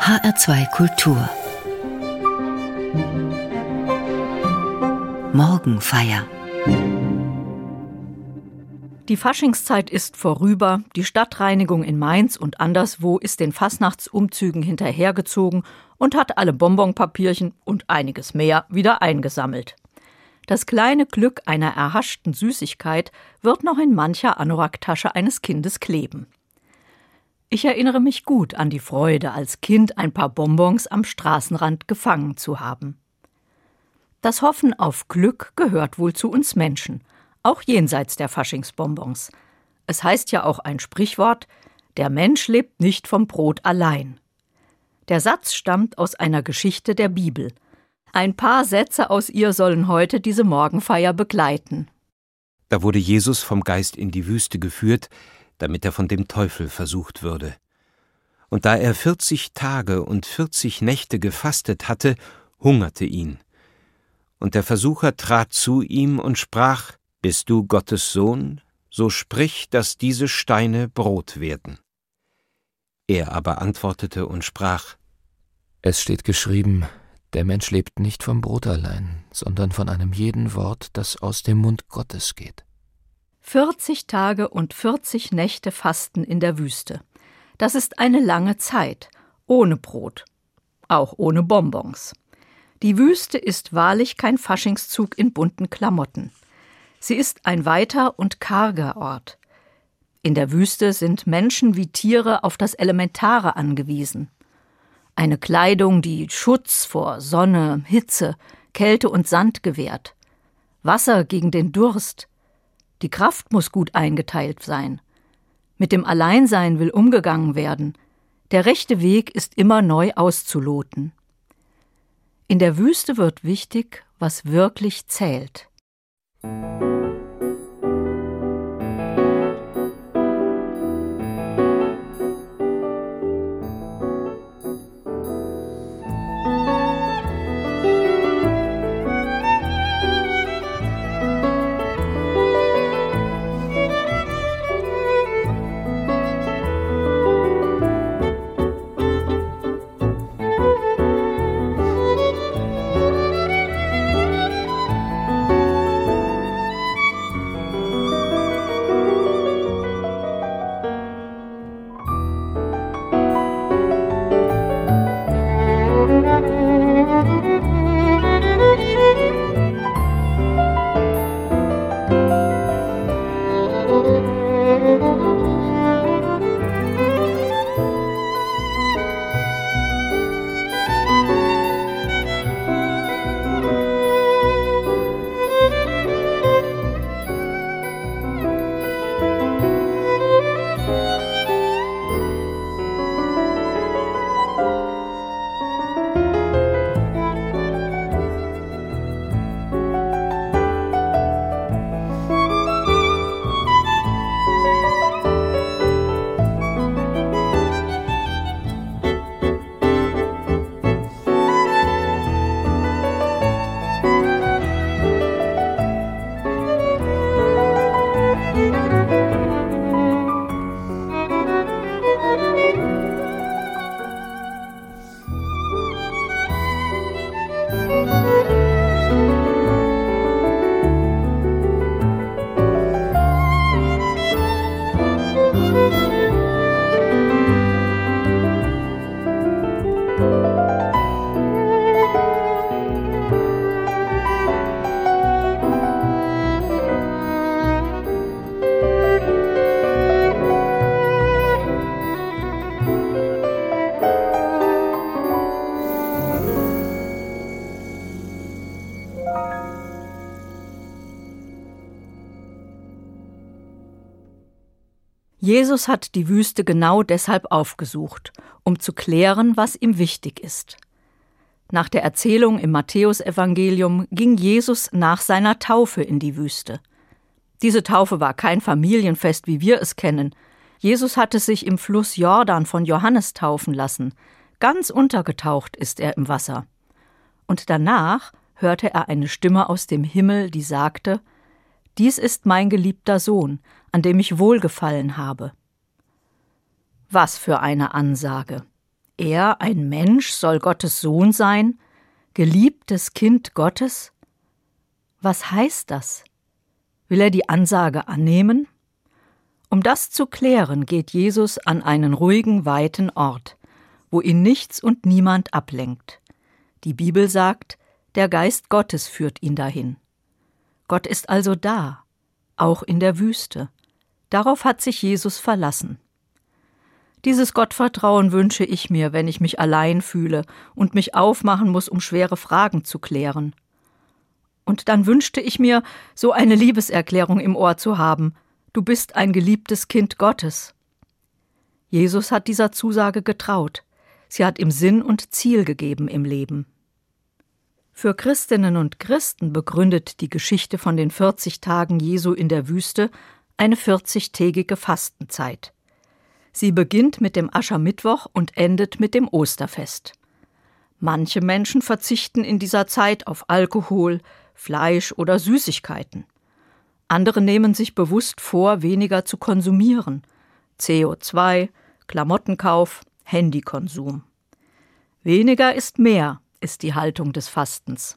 HR2 Kultur Morgenfeier Die Faschingszeit ist vorüber, die Stadtreinigung in Mainz und anderswo ist den Fasnachtsumzügen hinterhergezogen und hat alle Bonbonpapierchen und einiges mehr wieder eingesammelt. Das kleine Glück einer erhaschten Süßigkeit wird noch in mancher Anoraktasche eines Kindes kleben. Ich erinnere mich gut an die Freude, als Kind ein paar Bonbons am Straßenrand gefangen zu haben. Das Hoffen auf Glück gehört wohl zu uns Menschen, auch jenseits der Faschingsbonbons. Es heißt ja auch ein Sprichwort, der Mensch lebt nicht vom Brot allein. Der Satz stammt aus einer Geschichte der Bibel – ein paar Sätze aus ihr sollen heute diese Morgenfeier begleiten. Da wurde Jesus vom Geist in die Wüste geführt, damit er von dem Teufel versucht würde. Und da er vierzig Tage und vierzig Nächte gefastet hatte, hungerte ihn. Und der Versucher trat zu ihm und sprach, Bist du Gottes Sohn? So sprich, dass diese Steine Brot werden. Er aber antwortete und sprach, Es steht geschrieben, der Mensch lebt nicht vom Brot allein, sondern von einem jeden Wort, das aus dem Mund Gottes geht. 40 Tage und 40 Nächte Fasten in der Wüste. Das ist eine lange Zeit, ohne Brot, auch ohne Bonbons. Die Wüste ist wahrlich kein Faschingszug in bunten Klamotten. Sie ist ein weiter und karger Ort. In der Wüste sind Menschen wie Tiere auf das Elementare angewiesen eine Kleidung, die Schutz vor Sonne, Hitze, Kälte und Sand gewährt, Wasser gegen den Durst. Die Kraft muss gut eingeteilt sein. Mit dem Alleinsein will umgegangen werden. Der rechte Weg ist immer neu auszuloten. In der Wüste wird wichtig, was wirklich zählt. Jesus hat die Wüste genau deshalb aufgesucht, um zu klären, was ihm wichtig ist. Nach der Erzählung im Matthäusevangelium ging Jesus nach seiner Taufe in die Wüste. Diese Taufe war kein Familienfest, wie wir es kennen. Jesus hatte sich im Fluss Jordan von Johannes taufen lassen. Ganz untergetaucht ist er im Wasser. Und danach hörte er eine Stimme aus dem Himmel, die sagte: Dies ist mein geliebter Sohn, an dem ich wohlgefallen habe. Was für eine Ansage. Er, ein Mensch, soll Gottes Sohn sein, geliebtes Kind Gottes? Was heißt das? Will er die Ansage annehmen? Um das zu klären, geht Jesus an einen ruhigen, weiten Ort, wo ihn nichts und niemand ablenkt. Die Bibel sagt, der Geist Gottes führt ihn dahin. Gott ist also da, auch in der Wüste. Darauf hat sich Jesus verlassen. Dieses Gottvertrauen wünsche ich mir, wenn ich mich allein fühle und mich aufmachen muss, um schwere Fragen zu klären. Und dann wünschte ich mir, so eine Liebeserklärung im Ohr zu haben. Du bist ein geliebtes Kind Gottes. Jesus hat dieser Zusage getraut. Sie hat ihm Sinn und Ziel gegeben im Leben. Für Christinnen und Christen begründet die Geschichte von den 40 Tagen Jesu in der Wüste eine 40-tägige Fastenzeit. Sie beginnt mit dem Aschermittwoch und endet mit dem Osterfest. Manche Menschen verzichten in dieser Zeit auf Alkohol, Fleisch oder Süßigkeiten. Andere nehmen sich bewusst vor, weniger zu konsumieren. CO2, Klamottenkauf, Handykonsum. Weniger ist mehr, ist die Haltung des Fastens.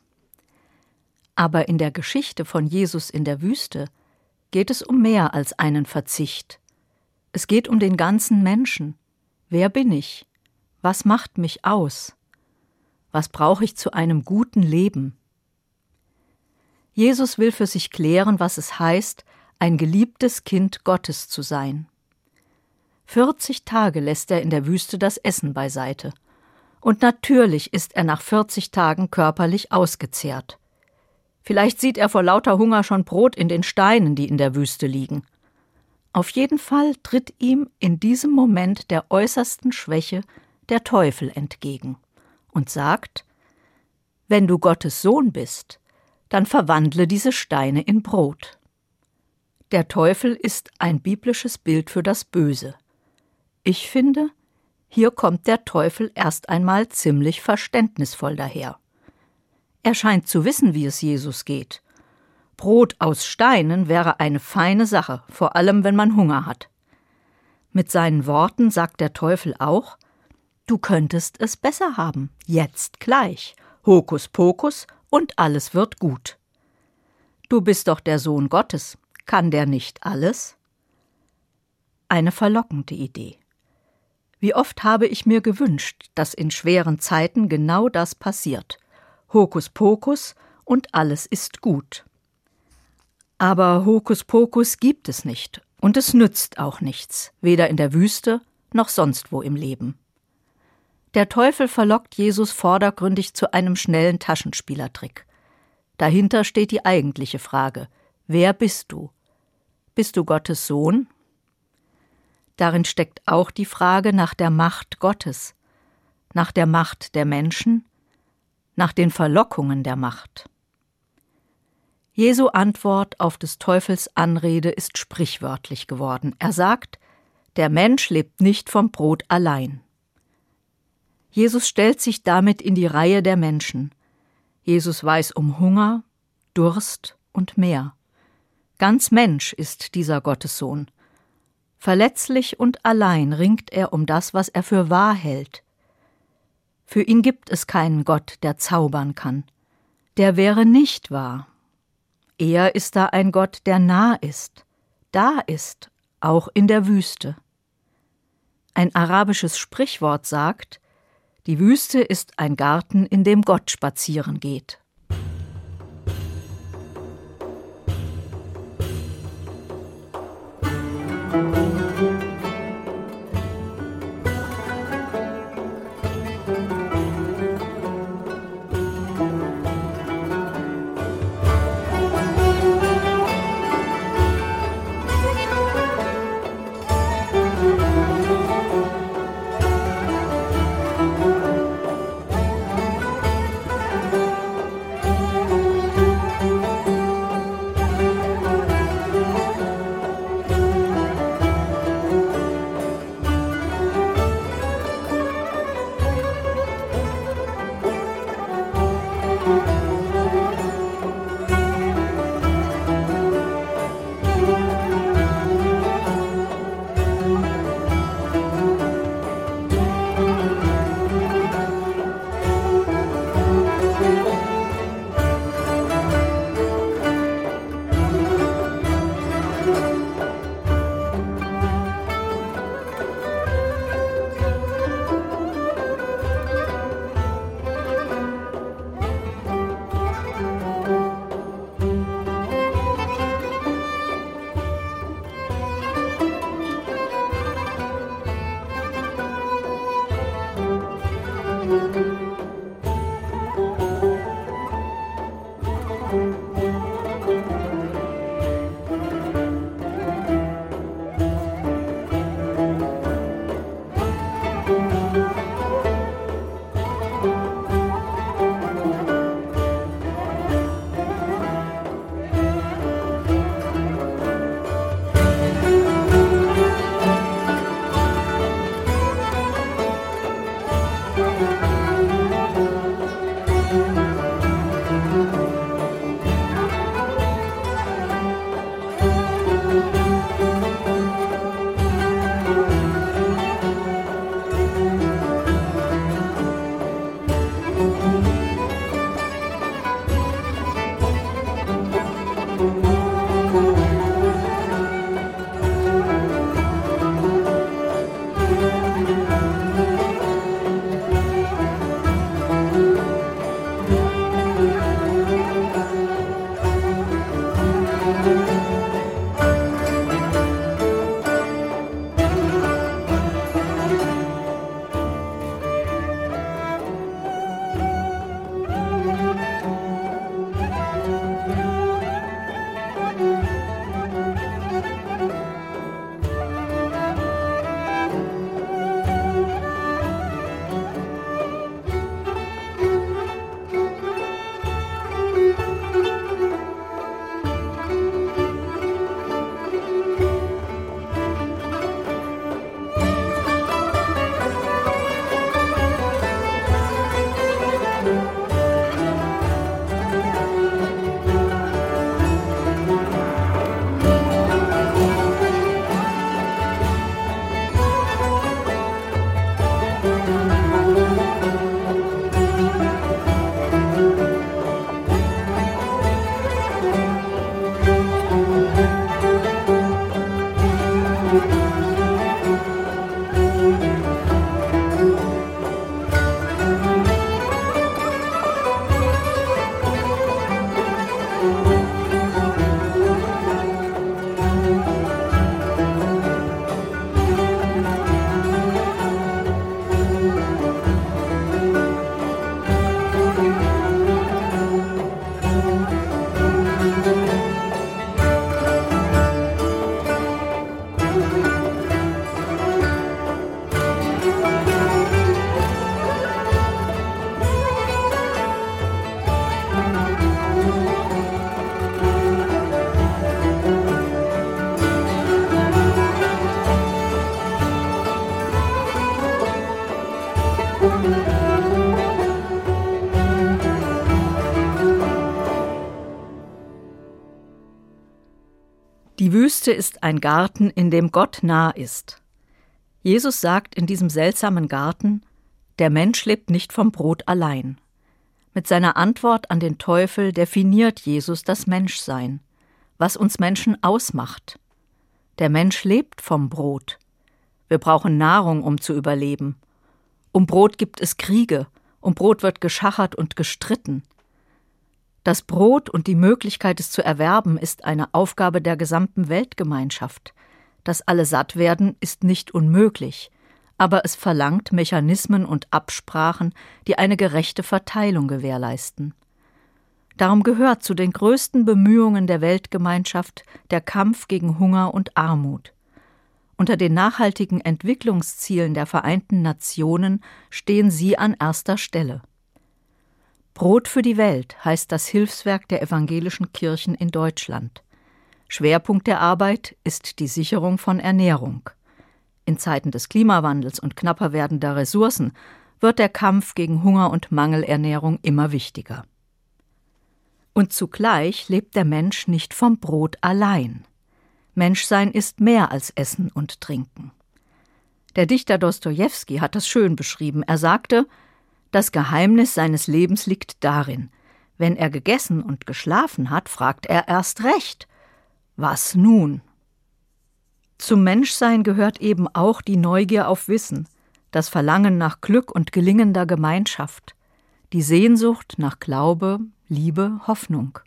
Aber in der Geschichte von Jesus in der Wüste geht es um mehr als einen Verzicht. Es geht um den ganzen Menschen. Wer bin ich? Was macht mich aus? Was brauche ich zu einem guten Leben? Jesus will für sich klären, was es heißt, ein geliebtes Kind Gottes zu sein. 40 Tage lässt er in der Wüste das Essen beiseite. Und natürlich ist er nach 40 Tagen körperlich ausgezehrt. Vielleicht sieht er vor lauter Hunger schon Brot in den Steinen, die in der Wüste liegen. Auf jeden Fall tritt ihm in diesem Moment der äußersten Schwäche der Teufel entgegen und sagt Wenn du Gottes Sohn bist, dann verwandle diese Steine in Brot. Der Teufel ist ein biblisches Bild für das Böse. Ich finde, hier kommt der Teufel erst einmal ziemlich verständnisvoll daher. Er scheint zu wissen, wie es Jesus geht. Brot aus Steinen wäre eine feine Sache, vor allem wenn man Hunger hat. Mit seinen Worten sagt der Teufel auch, du könntest es besser haben, jetzt gleich, Hokus pokus und alles wird gut. Du bist doch der Sohn Gottes, kann der nicht alles? Eine verlockende Idee. Wie oft habe ich mir gewünscht, dass in schweren Zeiten genau das passiert. Hokuspokus und alles ist gut. Aber Hokuspokus gibt es nicht und es nützt auch nichts, weder in der Wüste noch sonst wo im Leben. Der Teufel verlockt Jesus vordergründig zu einem schnellen Taschenspielertrick. Dahinter steht die eigentliche Frage: Wer bist du? Bist du Gottes Sohn Darin steckt auch die Frage nach der Macht Gottes, nach der Macht der Menschen, nach den Verlockungen der Macht. Jesu Antwort auf des Teufels Anrede ist sprichwörtlich geworden. Er sagt, der Mensch lebt nicht vom Brot allein. Jesus stellt sich damit in die Reihe der Menschen. Jesus weiß um Hunger, Durst und mehr. Ganz Mensch ist dieser Gottessohn. Verletzlich und allein ringt er um das, was er für wahr hält. Für ihn gibt es keinen Gott, der zaubern kann. Der wäre nicht wahr. Er ist da ein Gott, der nah ist, da ist, auch in der Wüste. Ein arabisches Sprichwort sagt, die Wüste ist ein Garten, in dem Gott spazieren geht. Musik Wüste ist ein Garten, in dem Gott nah ist. Jesus sagt in diesem seltsamen Garten, der Mensch lebt nicht vom Brot allein. Mit seiner Antwort an den Teufel definiert Jesus das Menschsein, was uns Menschen ausmacht. Der Mensch lebt vom Brot. Wir brauchen Nahrung, um zu überleben. Um Brot gibt es Kriege, um Brot wird geschachert und gestritten. Das Brot und die Möglichkeit, es zu erwerben, ist eine Aufgabe der gesamten Weltgemeinschaft. Dass alle satt werden, ist nicht unmöglich, aber es verlangt Mechanismen und Absprachen, die eine gerechte Verteilung gewährleisten. Darum gehört zu den größten Bemühungen der Weltgemeinschaft der Kampf gegen Hunger und Armut. Unter den nachhaltigen Entwicklungszielen der Vereinten Nationen stehen sie an erster Stelle. Brot für die Welt heißt das Hilfswerk der evangelischen Kirchen in Deutschland. Schwerpunkt der Arbeit ist die Sicherung von Ernährung. In Zeiten des Klimawandels und knapper werdender Ressourcen wird der Kampf gegen Hunger und Mangelernährung immer wichtiger. Und zugleich lebt der Mensch nicht vom Brot allein. Menschsein ist mehr als Essen und Trinken. Der Dichter Dostojewski hat das schön beschrieben. Er sagte, das Geheimnis seines Lebens liegt darin, wenn er gegessen und geschlafen hat, fragt er erst recht, was nun? Zum Menschsein gehört eben auch die Neugier auf Wissen, das Verlangen nach Glück und gelingender Gemeinschaft, die Sehnsucht nach Glaube, Liebe, Hoffnung.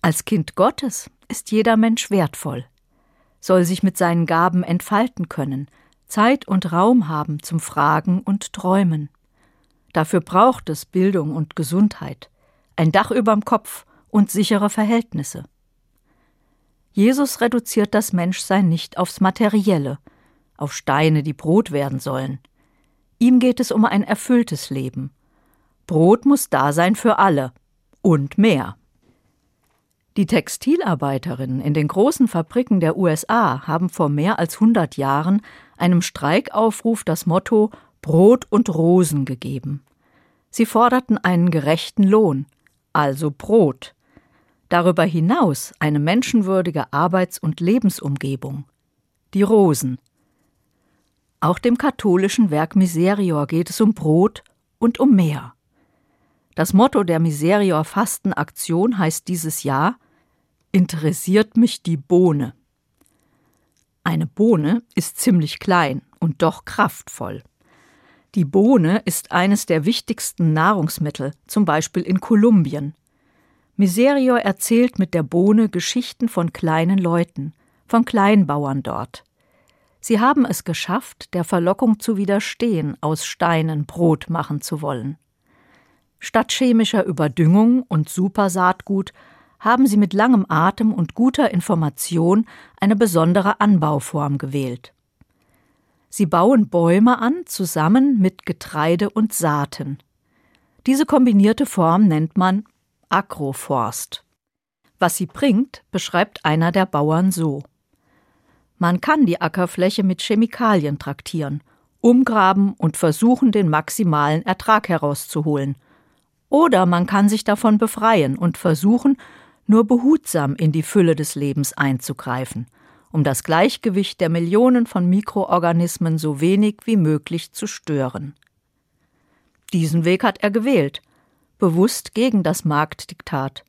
Als Kind Gottes ist jeder Mensch wertvoll, soll sich mit seinen Gaben entfalten können, Zeit und Raum haben zum Fragen und Träumen. Dafür braucht es Bildung und Gesundheit, ein Dach überm Kopf und sichere Verhältnisse. Jesus reduziert das Menschsein nicht aufs Materielle, auf Steine, die Brot werden sollen. Ihm geht es um ein erfülltes Leben. Brot muss da sein für alle und mehr. Die Textilarbeiterinnen in den großen Fabriken der USA haben vor mehr als 100 Jahren einem Streikaufruf das Motto Brot und Rosen gegeben. Sie forderten einen gerechten Lohn, also Brot. Darüber hinaus eine menschenwürdige Arbeits- und Lebensumgebung. Die Rosen. Auch dem katholischen Werk Miserior geht es um Brot und um mehr. Das Motto der Miserior Fastenaktion heißt dieses Jahr Interessiert mich die Bohne. Eine Bohne ist ziemlich klein und doch kraftvoll. Die Bohne ist eines der wichtigsten Nahrungsmittel, zum Beispiel in Kolumbien. Miserior erzählt mit der Bohne Geschichten von kleinen Leuten, von Kleinbauern dort. Sie haben es geschafft, der Verlockung zu widerstehen, aus Steinen Brot machen zu wollen. Statt chemischer Überdüngung und Supersaatgut haben sie mit langem Atem und guter Information eine besondere Anbauform gewählt. Sie bauen Bäume an, zusammen mit Getreide und Saaten. Diese kombinierte Form nennt man Agroforst. Was sie bringt, beschreibt einer der Bauern so. Man kann die Ackerfläche mit Chemikalien traktieren, umgraben und versuchen, den maximalen Ertrag herauszuholen. Oder man kann sich davon befreien und versuchen, nur behutsam in die Fülle des Lebens einzugreifen – um das Gleichgewicht der Millionen von Mikroorganismen so wenig wie möglich zu stören. Diesen Weg hat er gewählt, bewusst gegen das Marktdiktat.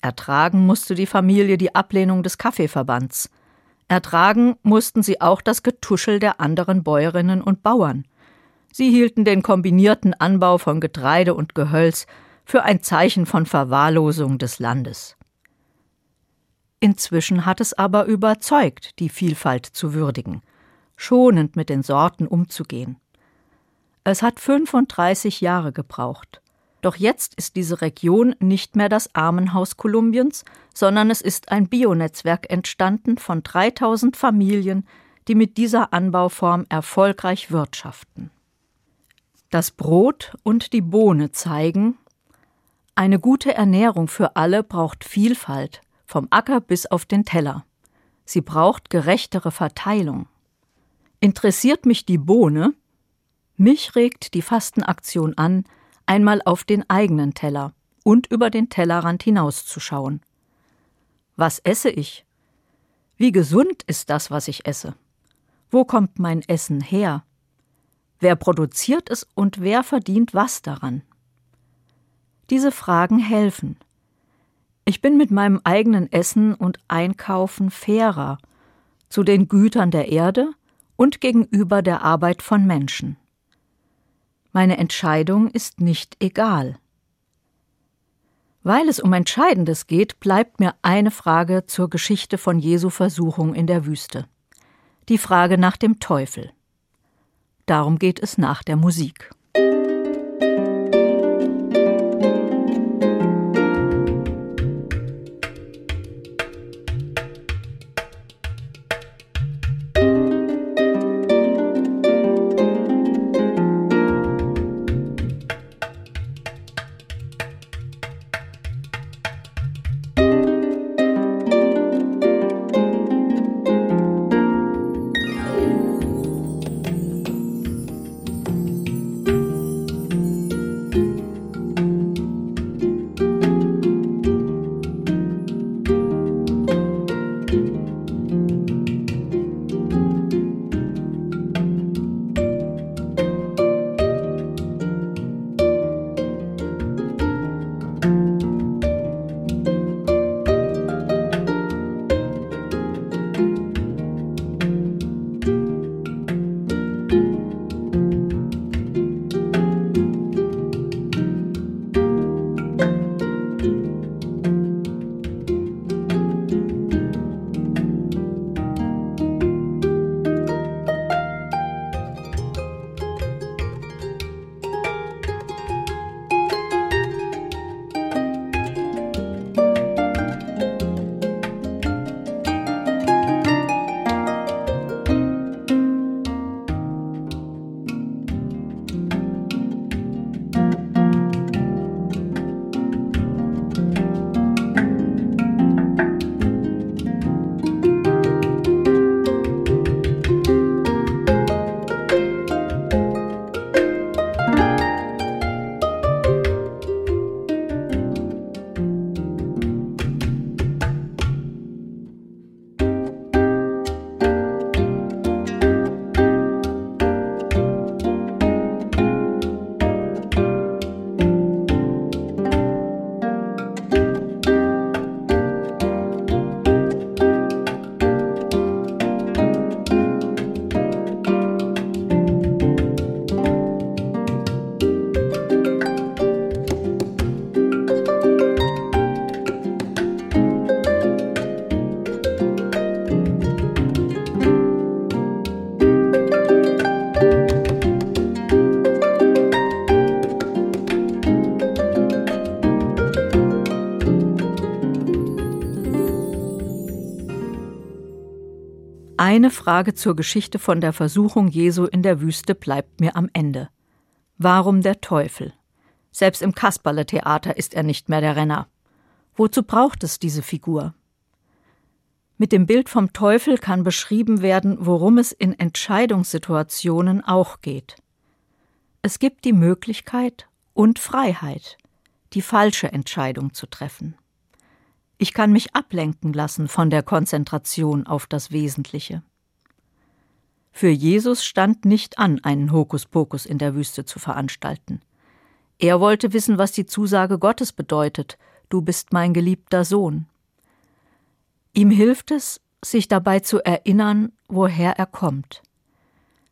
Ertragen musste die Familie die Ablehnung des Kaffeeverbands. Ertragen mussten sie auch das Getuschel der anderen Bäuerinnen und Bauern. Sie hielten den kombinierten Anbau von Getreide und Gehölz für ein Zeichen von Verwahrlosung des Landes. Inzwischen hat es aber überzeugt, die Vielfalt zu würdigen, schonend mit den Sorten umzugehen. Es hat 35 Jahre gebraucht. Doch jetzt ist diese Region nicht mehr das Armenhaus Kolumbiens, sondern es ist ein Bionetzwerk entstanden von 3000 Familien, die mit dieser Anbauform erfolgreich wirtschaften. Das Brot und die Bohne zeigen, eine gute Ernährung für alle braucht Vielfalt, vom Acker bis auf den Teller. Sie braucht gerechtere Verteilung. Interessiert mich die Bohne? Mich regt die Fastenaktion an, einmal auf den eigenen Teller und über den Tellerrand hinauszuschauen. Was esse ich? Wie gesund ist das, was ich esse? Wo kommt mein Essen her? Wer produziert es und wer verdient was daran? Diese Fragen helfen, ich bin mit meinem eigenen Essen und Einkaufen fairer zu den Gütern der Erde und gegenüber der Arbeit von Menschen. Meine Entscheidung ist nicht egal. Weil es um Entscheidendes geht, bleibt mir eine Frage zur Geschichte von Jesu Versuchung in der Wüste. Die Frage nach dem Teufel. Darum geht es nach der Musik. Eine Frage zur Geschichte von der Versuchung Jesu in der Wüste bleibt mir am Ende. Warum der Teufel? Selbst im Kasperle-Theater ist er nicht mehr der Renner. Wozu braucht es diese Figur? Mit dem Bild vom Teufel kann beschrieben werden, worum es in Entscheidungssituationen auch geht. Es gibt die Möglichkeit und Freiheit, die falsche Entscheidung zu treffen. Ich kann mich ablenken lassen von der Konzentration auf das Wesentliche. Für Jesus stand nicht an, einen Hokuspokus in der Wüste zu veranstalten. Er wollte wissen, was die Zusage Gottes bedeutet, du bist mein geliebter Sohn. Ihm hilft es, sich dabei zu erinnern, woher er kommt.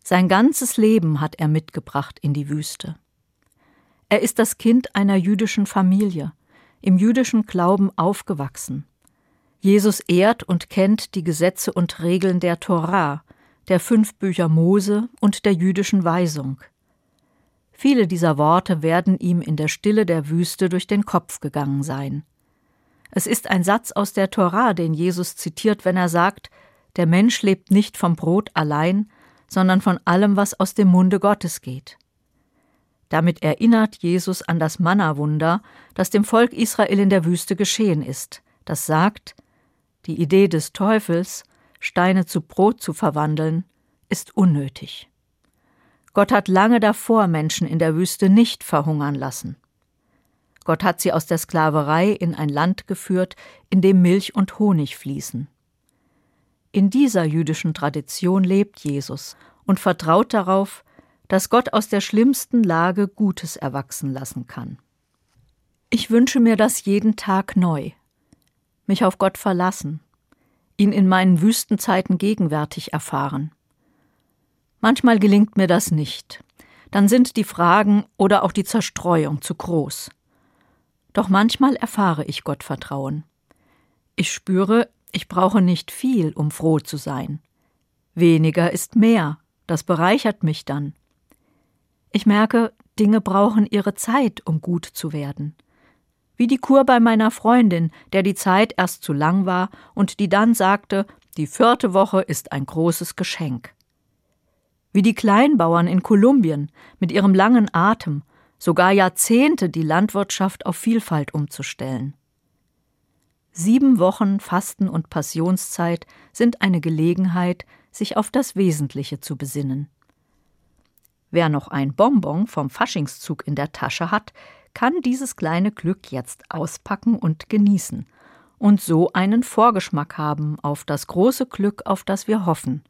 Sein ganzes Leben hat er mitgebracht in die Wüste. Er ist das Kind einer jüdischen Familie, im jüdischen Glauben aufgewachsen. Jesus ehrt und kennt die Gesetze und Regeln der Torah, der fünf Bücher Mose und der jüdischen Weisung. Viele dieser Worte werden ihm in der Stille der Wüste durch den Kopf gegangen sein. Es ist ein Satz aus der Torah, den Jesus zitiert, wenn er sagt, der Mensch lebt nicht vom Brot allein, sondern von allem, was aus dem Munde Gottes geht. Damit erinnert Jesus an das Manna-Wunder, das dem Volk Israel in der Wüste geschehen ist, das sagt, die Idee des Teufels, Steine zu Brot zu verwandeln, ist unnötig. Gott hat lange davor Menschen in der Wüste nicht verhungern lassen. Gott hat sie aus der Sklaverei in ein Land geführt, in dem Milch und Honig fließen. In dieser jüdischen Tradition lebt Jesus und vertraut darauf, dass Gott aus der schlimmsten Lage Gutes erwachsen lassen kann. Ich wünsche mir das jeden Tag neu. Mich auf Gott verlassen, ihn in meinen Wüstenzeiten gegenwärtig erfahren. Manchmal gelingt mir das nicht. Dann sind die Fragen oder auch die Zerstreuung zu groß. Doch manchmal erfahre ich Gottvertrauen. Ich spüre, ich brauche nicht viel, um froh zu sein. Weniger ist mehr, das bereichert mich dann. Ich merke, Dinge brauchen ihre Zeit, um gut zu werden. Wie die Kur bei meiner Freundin, der die Zeit erst zu lang war und die dann sagte, die vierte Woche ist ein großes Geschenk. Wie die Kleinbauern in Kolumbien mit ihrem langen Atem, sogar Jahrzehnte die Landwirtschaft auf Vielfalt umzustellen. Sieben Wochen Fasten und Passionszeit sind eine Gelegenheit, sich auf das Wesentliche zu besinnen. Wer noch ein Bonbon vom Faschingszug in der Tasche hat, kann dieses kleine Glück jetzt auspacken und genießen und so einen Vorgeschmack haben auf das große Glück, auf das wir hoffen,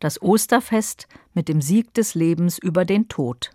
das Osterfest mit dem Sieg des Lebens über den Tod.